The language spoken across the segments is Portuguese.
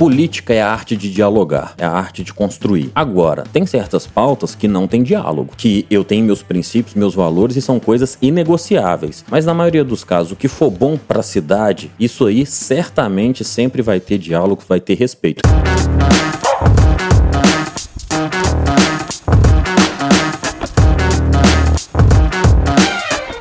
Política é a arte de dialogar, é a arte de construir. Agora, tem certas pautas que não tem diálogo, que eu tenho meus princípios, meus valores e são coisas inegociáveis. Mas na maioria dos casos, o que for bom para a cidade, isso aí certamente sempre vai ter diálogo, vai ter respeito.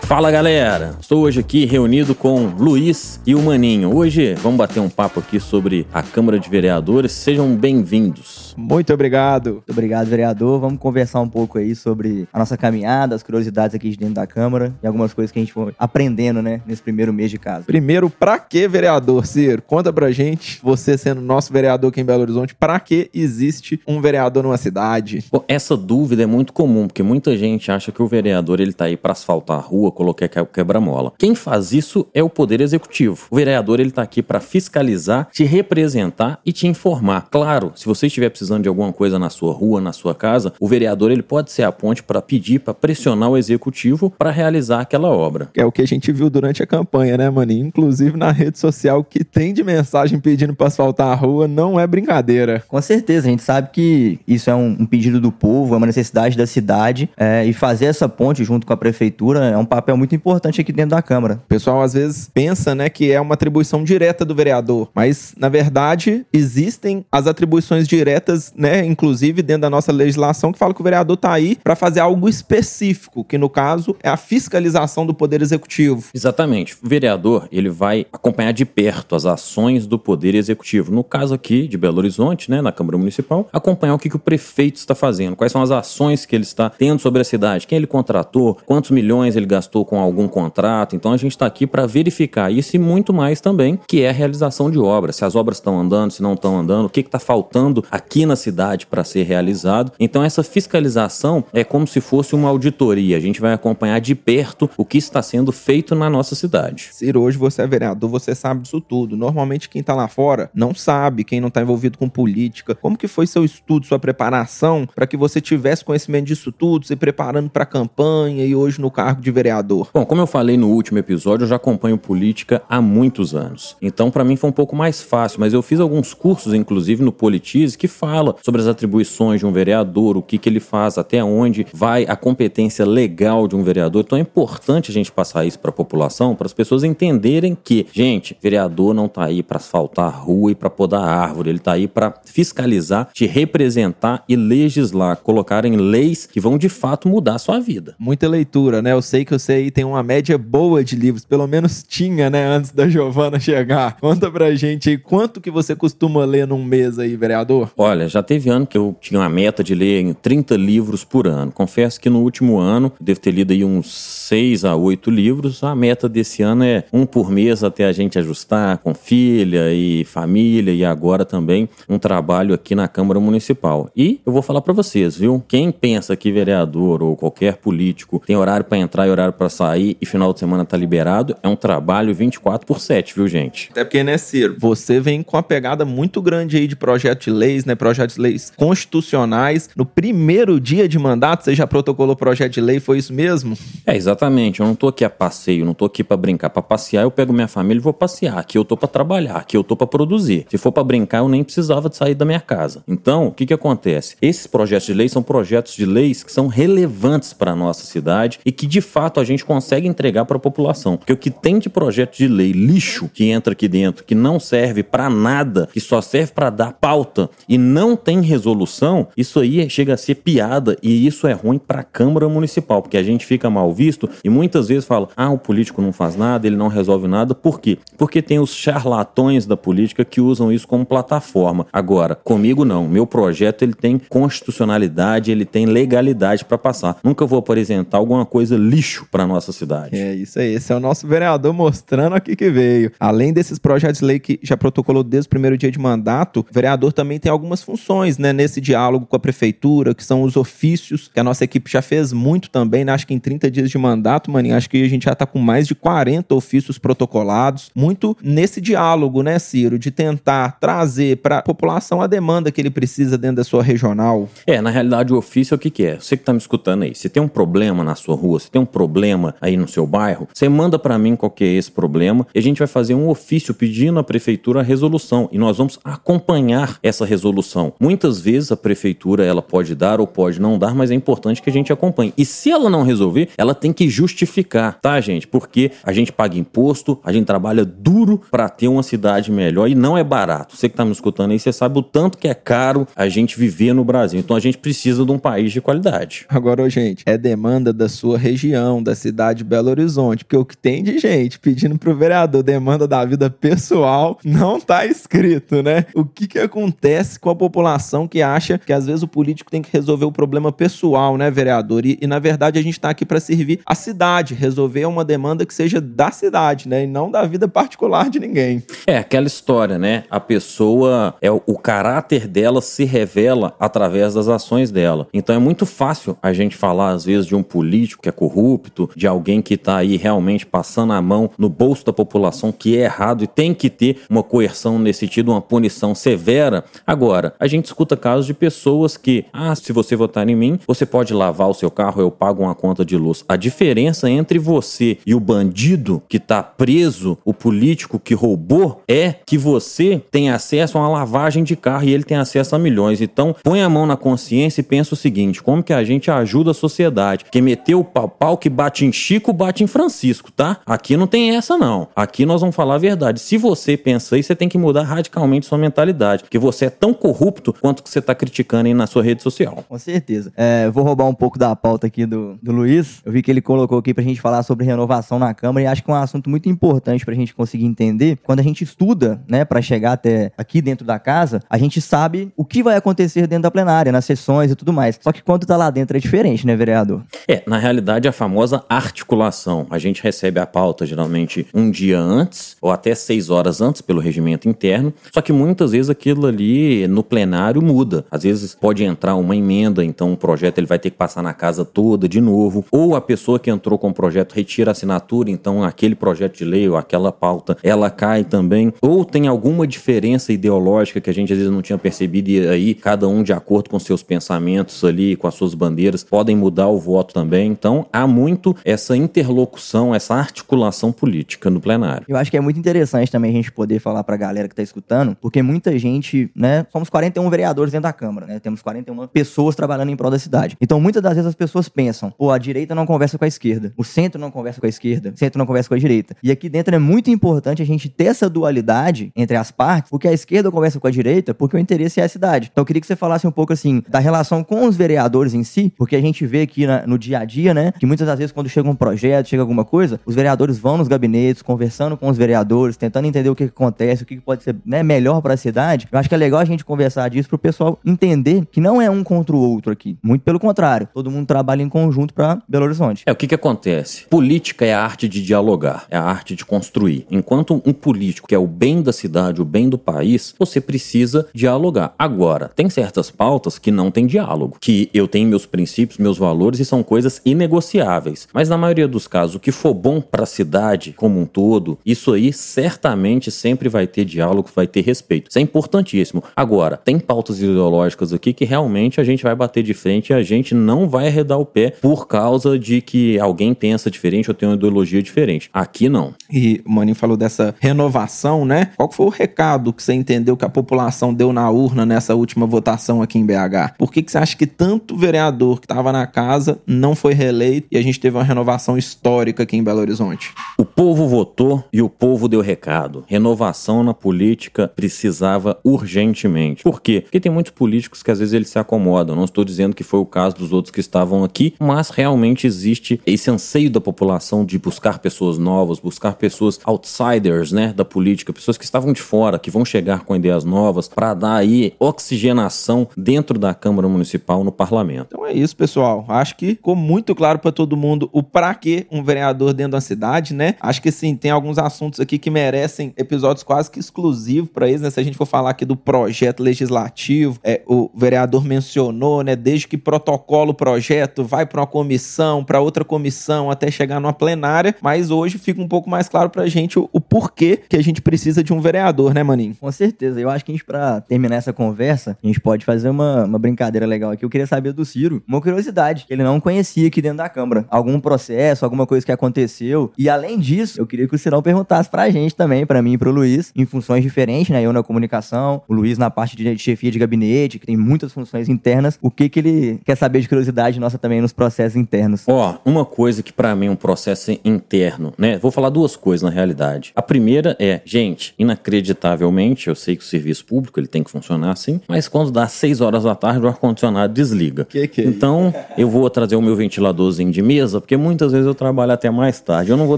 Fala galera, estou hoje aqui reunido com Luiz e o Maninho. Hoje vamos bater um papo aqui sobre a Câmara de Vereadores. Sejam bem-vindos. Muito obrigado. Muito obrigado, vereador. Vamos conversar um pouco aí sobre a nossa caminhada, as curiosidades aqui de dentro da Câmara e algumas coisas que a gente foi aprendendo, né, nesse primeiro mês de casa. Primeiro, pra que vereador, Ciro? Conta pra gente, você sendo nosso vereador aqui em Belo Horizonte, pra que existe um vereador numa cidade? Bom, essa dúvida é muito comum, porque muita gente acha que o vereador ele tá aí para asfaltar a rua, colocar quebra-mola. Quem faz isso é o Poder Executivo. O vereador ele tá aqui para fiscalizar, te representar e te informar. Claro, se você estiver precisando de alguma coisa na sua rua, na sua casa, o vereador ele pode ser a ponte para pedir, para pressionar o executivo para realizar aquela obra. É o que a gente viu durante a campanha, né, Maninho? Inclusive na rede social que tem de mensagem pedindo para asfaltar a rua não é brincadeira. Com certeza, a gente sabe que isso é um, um pedido do povo, é uma necessidade da cidade é, e fazer essa ponte junto com a prefeitura é um papel muito importante aqui dentro da Câmara. O pessoal às vezes pensa, né, que é uma atribuição direta do vereador, mas na verdade existem as atribuições diretas, né, inclusive dentro da nossa legislação que fala que o vereador tá aí para fazer algo específico, que no caso é a fiscalização do poder executivo. Exatamente. O vereador, ele vai acompanhar de perto as ações do poder executivo. No caso aqui de Belo Horizonte, né, na Câmara Municipal, acompanhar o que, que o prefeito está fazendo, quais são as ações que ele está tendo sobre a cidade, quem ele contratou, quantos milhões ele gastou com algum contrato. Então a gente está aqui para verificar isso e muito mais também, que é a realização de obras. Se as obras estão andando, se não estão andando, o que está faltando aqui na cidade para ser realizado. Então essa fiscalização é como se fosse uma auditoria. A gente vai acompanhar de perto o que está sendo feito na nossa cidade. Ciro, hoje você é vereador, você sabe disso tudo. Normalmente quem está lá fora não sabe, quem não está envolvido com política. Como que foi seu estudo, sua preparação para que você tivesse conhecimento disso tudo, se preparando para a campanha e hoje no cargo de vereador? Bom, como eu falei no último episódio, eu já acompanho política há muitos anos. Então, para mim foi um pouco mais fácil, mas eu fiz alguns cursos, inclusive no Politize, que fala sobre as atribuições de um vereador, o que, que ele faz, até onde vai a competência legal de um vereador. Então é importante a gente passar isso para a população, para as pessoas entenderem que, gente, vereador não tá aí para asfaltar a rua e para podar a árvore, ele tá aí para fiscalizar, te representar e legislar, colocar em leis que vão de fato mudar a sua vida. Muita leitura, né? Eu sei que você aí tem uma média boa de livros, pelo menos tinha, né, antes da Giovana chegar. Conta pra gente aí quanto que você costuma ler num mês aí, vereador? Olha, já teve ano que eu tinha uma meta de ler 30 livros por ano. Confesso que no último ano devo ter lido aí uns 6 a 8 livros. A meta desse ano é um por mês até a gente ajustar com filha e família e agora também um trabalho aqui na Câmara Municipal. E eu vou falar para vocês, viu? Quem pensa que vereador ou qualquer político tem horário para entrar e horário para sair e final de semana tá liberado, é um trabalho 24 por 7, viu, gente? Até porque, né, Ciro, você vem com uma pegada muito grande aí de projeto de leis, né, projetos de leis constitucionais. No primeiro dia de mandato, você já protocolou projeto de lei, foi isso mesmo? É, exatamente. Eu não tô aqui a passeio, não tô aqui para brincar. Para passear, eu pego minha família e vou passear. Aqui eu tô para trabalhar, aqui eu tô para produzir. Se for para brincar, eu nem precisava de sair da minha casa. Então, o que que acontece? Esses projetos de lei são projetos de leis que são relevantes para nossa cidade e que de fato a gente consegue entregar para a população. Porque o que tem de projeto de lei lixo que entra aqui dentro, que não serve para nada, que só serve para dar pauta e não tem resolução, isso aí chega a ser piada e isso é ruim para a Câmara Municipal, porque a gente fica mal visto e muitas vezes fala: "Ah, o político não faz nada, ele não resolve nada". Por quê? Porque tem os charlatões da política que usam isso como plataforma. Agora, comigo não. Meu projeto ele tem constitucionalidade, ele tem legalidade para passar. Nunca vou apresentar alguma coisa lixo para nossa cidade. É isso aí, esse é o nosso vereador mostrando aqui que veio. Além desses projetos de lei que já protocolou desde o primeiro dia de mandato, o vereador também tem algumas funções, né, nesse diálogo com a prefeitura, que são os ofícios, que a nossa equipe já fez muito também, né? Acho que em 30 dias de mandato, maninho, acho que a gente já tá com mais de 40 ofícios protocolados, muito nesse diálogo, né, Ciro, de tentar trazer para a população a demanda que ele precisa dentro da sua regional. É, na realidade o ofício é o que que é? Você que tá me escutando aí, se tem um problema na sua rua, se tem um problema problema aí no seu bairro, você manda para mim qual que é esse problema e a gente vai fazer um ofício pedindo à prefeitura a resolução e nós vamos acompanhar essa resolução. Muitas vezes a prefeitura ela pode dar ou pode não dar, mas é importante que a gente acompanhe. E se ela não resolver, ela tem que justificar, tá, gente? Porque a gente paga imposto, a gente trabalha duro para ter uma cidade melhor e não é barato. Você que tá me escutando aí, você sabe o tanto que é caro a gente viver no Brasil. Então a gente precisa de um país de qualidade. Agora, gente, é demanda da sua região, da cidade de Belo Horizonte, porque o que tem de gente pedindo pro vereador demanda da vida pessoal não tá escrito, né? O que que acontece com a população que acha que às vezes o político tem que resolver o problema pessoal, né, vereador? E, e na verdade a gente tá aqui para servir a cidade, resolver uma demanda que seja da cidade, né, e não da vida particular de ninguém. É aquela história, né? A pessoa é o caráter dela se revela através das ações dela. Então é muito fácil a gente falar às vezes de um político que é corrupto, de alguém que tá aí realmente passando a mão no bolso da população que é errado e tem que ter uma coerção nesse sentido, uma punição severa. Agora, a gente escuta casos de pessoas que, ah, se você votar em mim, você pode lavar o seu carro, eu pago uma conta de luz. A diferença entre você e o bandido que tá preso, o político que roubou, é que você tem acesso a uma lavagem de carro e ele tem acesso a milhões. Então, põe a mão na consciência e pensa o seguinte: como que a gente ajuda a sociedade? Que meteu o pau, pau que bate em Chico, bate em Francisco, tá? Aqui não tem essa, não. Aqui nós vamos falar a verdade. Se você pensa isso, você tem que mudar radicalmente sua mentalidade. Porque você é tão corrupto quanto que você tá criticando aí na sua rede social. Com certeza. É, vou roubar um pouco da pauta aqui do, do Luiz. Eu vi que ele colocou aqui pra gente falar sobre renovação na Câmara e acho que é um assunto muito importante pra gente conseguir entender. Quando a gente estuda, né, para chegar até aqui dentro da casa, a gente sabe o que vai acontecer dentro da plenária, nas sessões e tudo mais. Só que quando tá lá dentro é diferente, né, vereador? É, na realidade, a famosa articulação. A gente recebe a pauta geralmente um dia antes, ou até seis horas antes, pelo regimento interno. Só que muitas vezes aquilo ali no plenário muda. Às vezes pode entrar uma emenda, então o projeto ele vai ter que passar na casa toda de novo. Ou a pessoa que entrou com o projeto retira a assinatura, então aquele projeto de lei ou aquela pauta ela cai também. Ou tem alguma diferença ideológica que a gente às vezes não tinha percebido, e aí cada um de acordo com seus pensamentos ali, com as suas bandeiras, podem mudar o voto também. Então há muito essa interlocução, essa articulação política no plenário. Eu acho que é muito interessante também a gente poder falar pra galera que tá escutando, porque muita gente, né, somos 41 vereadores dentro da Câmara, né, temos 41 pessoas trabalhando em prol da cidade. Então muitas das vezes as pessoas pensam, pô, a direita não conversa com a esquerda, o centro não conversa com a esquerda, o centro não conversa com a direita. E aqui dentro é muito importante a gente ter essa dualidade entre as partes, porque a esquerda conversa com a direita, porque o interesse é a cidade. Então eu queria que você falasse um pouco assim da relação com os vereadores em si, porque a gente vê aqui na- no dia a dia, né, que muitas das vezes quando chega um projeto, chega alguma coisa, os vereadores vão nos gabinetes, conversando com os vereadores, tentando entender o que, que acontece, o que, que pode ser né, melhor para a cidade. Eu acho que é legal a gente conversar disso pro pessoal entender que não é um contra o outro aqui. Muito pelo contrário, todo mundo trabalha em conjunto para Belo Horizonte. É, o que que acontece? Política é a arte de dialogar, é a arte de construir. Enquanto um político quer o bem da cidade, o bem do país, você precisa dialogar. Agora, tem certas pautas que não tem diálogo, que eu tenho meus princípios, meus valores e são coisas inegociáveis. Mas na maioria dos casos, o que for bom para a cidade como um todo, isso aí certamente sempre vai ter diálogo, vai ter respeito. Isso é importantíssimo. Agora, tem pautas ideológicas aqui que realmente a gente vai bater de frente e a gente não vai arredar o pé por causa de que alguém pensa diferente ou tem uma ideologia diferente. Aqui não. E o Maninho falou dessa renovação, né? Qual foi o recado que você entendeu que a população deu na urna nessa última votação aqui em BH? Por que, que você acha que tanto vereador que estava na casa não foi reeleito e a gente teve uma renovação histórica aqui em Belo Horizonte? Povo votou e o povo deu recado. Renovação na política precisava urgentemente. Por quê? Porque tem muitos políticos que às vezes eles se acomodam. Não estou dizendo que foi o caso dos outros que estavam aqui, mas realmente existe esse anseio da população de buscar pessoas novas, buscar pessoas outsiders, né, da política, pessoas que estavam de fora, que vão chegar com ideias novas para dar aí oxigenação dentro da Câmara Municipal no parlamento. Então é isso, pessoal. Acho que ficou muito claro para todo mundo o pra que um vereador dentro da cidade, né? Acho que sim, tem alguns assuntos aqui que merecem episódios quase que exclusivos para eles, né? Se a gente for falar aqui do projeto legislativo, é, o vereador mencionou, né? Desde que protocola o projeto, vai para uma comissão, para outra comissão, até chegar numa plenária. Mas hoje fica um pouco mais claro pra gente o, o porquê que a gente precisa de um vereador, né, Maninho? Com certeza. Eu acho que a gente, pra terminar essa conversa, a gente pode fazer uma, uma brincadeira legal aqui. Eu queria saber do Ciro uma curiosidade que ele não conhecia aqui dentro da Câmara. Algum processo, alguma coisa que aconteceu. E além disso, eu queria que o Cirão perguntasse pra gente também, pra mim e pro Luiz, em funções diferentes, né? Eu na comunicação, o Luiz na parte de chefia de gabinete, que tem muitas funções internas. O que que ele quer saber de curiosidade nossa também nos processos internos? Ó, uma coisa que para mim é um processo interno, né? Vou falar duas coisas na realidade. A primeira é, gente, inacreditavelmente, eu sei que o serviço público ele tem que funcionar assim, mas quando dá 6 horas da tarde o ar-condicionado desliga. Que que é então, eu vou trazer o meu ventiladorzinho de mesa, porque muitas vezes eu trabalho até mais tarde. Eu não vou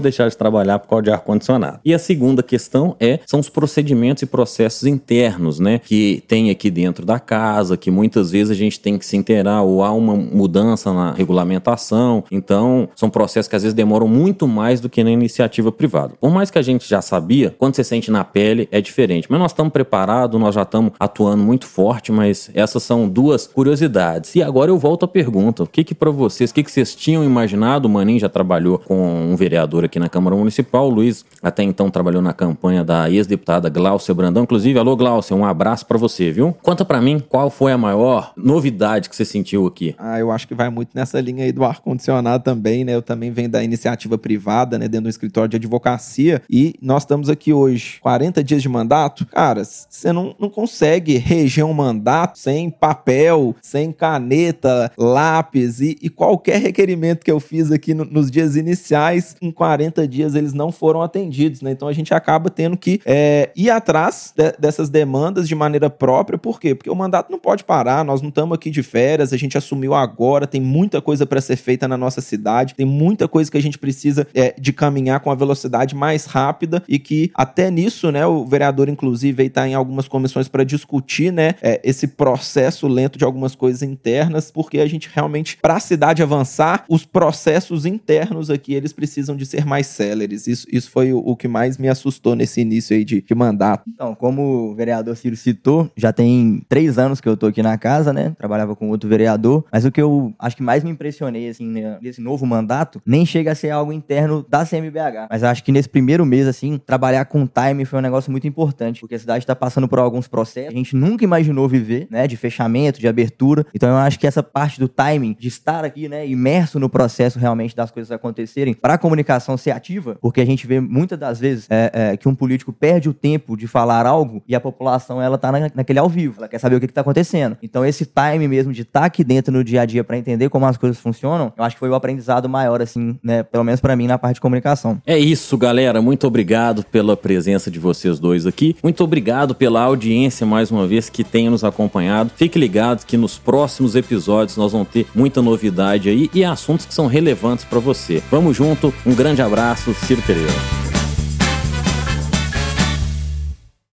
deixar de trabalhar por causa de ar-condicionado. E a segunda questão é, são os procedimentos e processos internos, né? Que tem aqui dentro da casa, que muitas vezes a gente tem que se inteirar ou há uma mudança na regulamentação. Então, são processos que às vezes demoram muito mais do que na iniciativa privada. Por mais que a gente já sabia, quando você sente na pele é diferente. Mas nós estamos preparados, nós já estamos atuando muito forte, mas essas são duas curiosidades. E agora eu volto à pergunta: o que que para vocês, o que que vocês tinham imaginado? O Maninho já trabalhou com um vereador aqui na Câmara Municipal, o Luiz até então trabalhou na campanha da ex-deputada Glaucia Brandão. Inclusive, alô Glaucia, um abraço para você, viu? Conta para mim qual foi a maior novidade que você sentiu aqui. Ah, eu acho que vai muito nessa linha aí do ar-condicionado também, né? Eu também venho da iniciativa privada, né? Dentro do escritório de advocacia. E nós estamos aqui hoje, 40 dias de mandato. Cara, você não, não consegue reger um mandato sem papel, sem caneta, lápis e, e qualquer requerimento que eu fiz aqui no, nos dias iniciais, em 40 dias eles não foram atendidos, né? Então a gente acaba tendo que é, ir atrás de, dessas demandas de maneira própria. Por quê? Porque o mandato não pode parar, nós não estamos aqui de férias, a gente assumiu agora, tem muita coisa para ser feita na nossa cidade, tem muita coisa que a gente precisa é, de caminhar com a velocidade mais rápida e que até nisso, né, o vereador inclusive está em algumas comissões para discutir, né, é, esse processo lento de algumas coisas internas, porque a gente realmente, para a cidade avançar, os processos internos aqui, eles precisam de ser mais Isso, isso foi o, o que mais me assustou nesse início aí de, de mandato. Então, como o vereador Ciro citou, já tem três anos que eu tô aqui na casa, né? Trabalhava com outro vereador, mas o que eu acho que mais me impressionei, assim, né, nesse novo mandato, nem chega a ser algo interno da CMBH. Mas acho que nesse primeiro mês, assim, trabalhar com time foi um negócio muito importante, porque a cidade está passando por alguns processos que a gente nunca imaginou viver, né? De fechamento, de abertura. Então eu acho que essa parte do timing, de estar aqui, né, imerso no processo realmente das coisas acontecerem, para a comunicação ser ativa, porque a gente vê muitas das vezes é, é, que um político perde o tempo de falar algo e a população ela tá na, naquele ao vivo, ela quer saber o que, está acontecendo. Então esse time mesmo de estar tá aqui dentro no dia a dia para entender como as coisas funcionam, eu acho que foi o aprendizado maior, assim, né, pelo menos para mim na parte de comunicação. É isso, galera. Muito obrigado pela presença de vocês dois aqui. Muito obrigado pela audiência mais uma vez que tenha nos acompanhado. Fique ligado que nos próximos episódios nós vamos ter muita novidade aí e assuntos que são relevantes para você. Vamos junto. Um grande abraço, Sirterio.